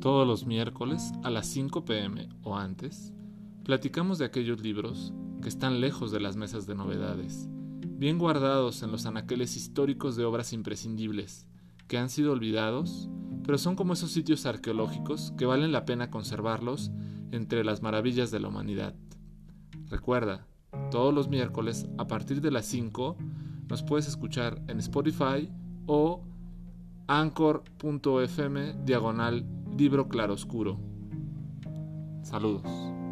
Todos los miércoles a las 5 pm o antes, platicamos de aquellos libros que están lejos de las mesas de novedades, bien guardados en los anaqueles históricos de obras imprescindibles, que han sido olvidados, pero son como esos sitios arqueológicos que valen la pena conservarlos entre las maravillas de la humanidad. Recuerda, todos los miércoles a partir de las 5 nos puedes escuchar en Spotify o anchor.fm diagonal libro claroscuro. Saludos.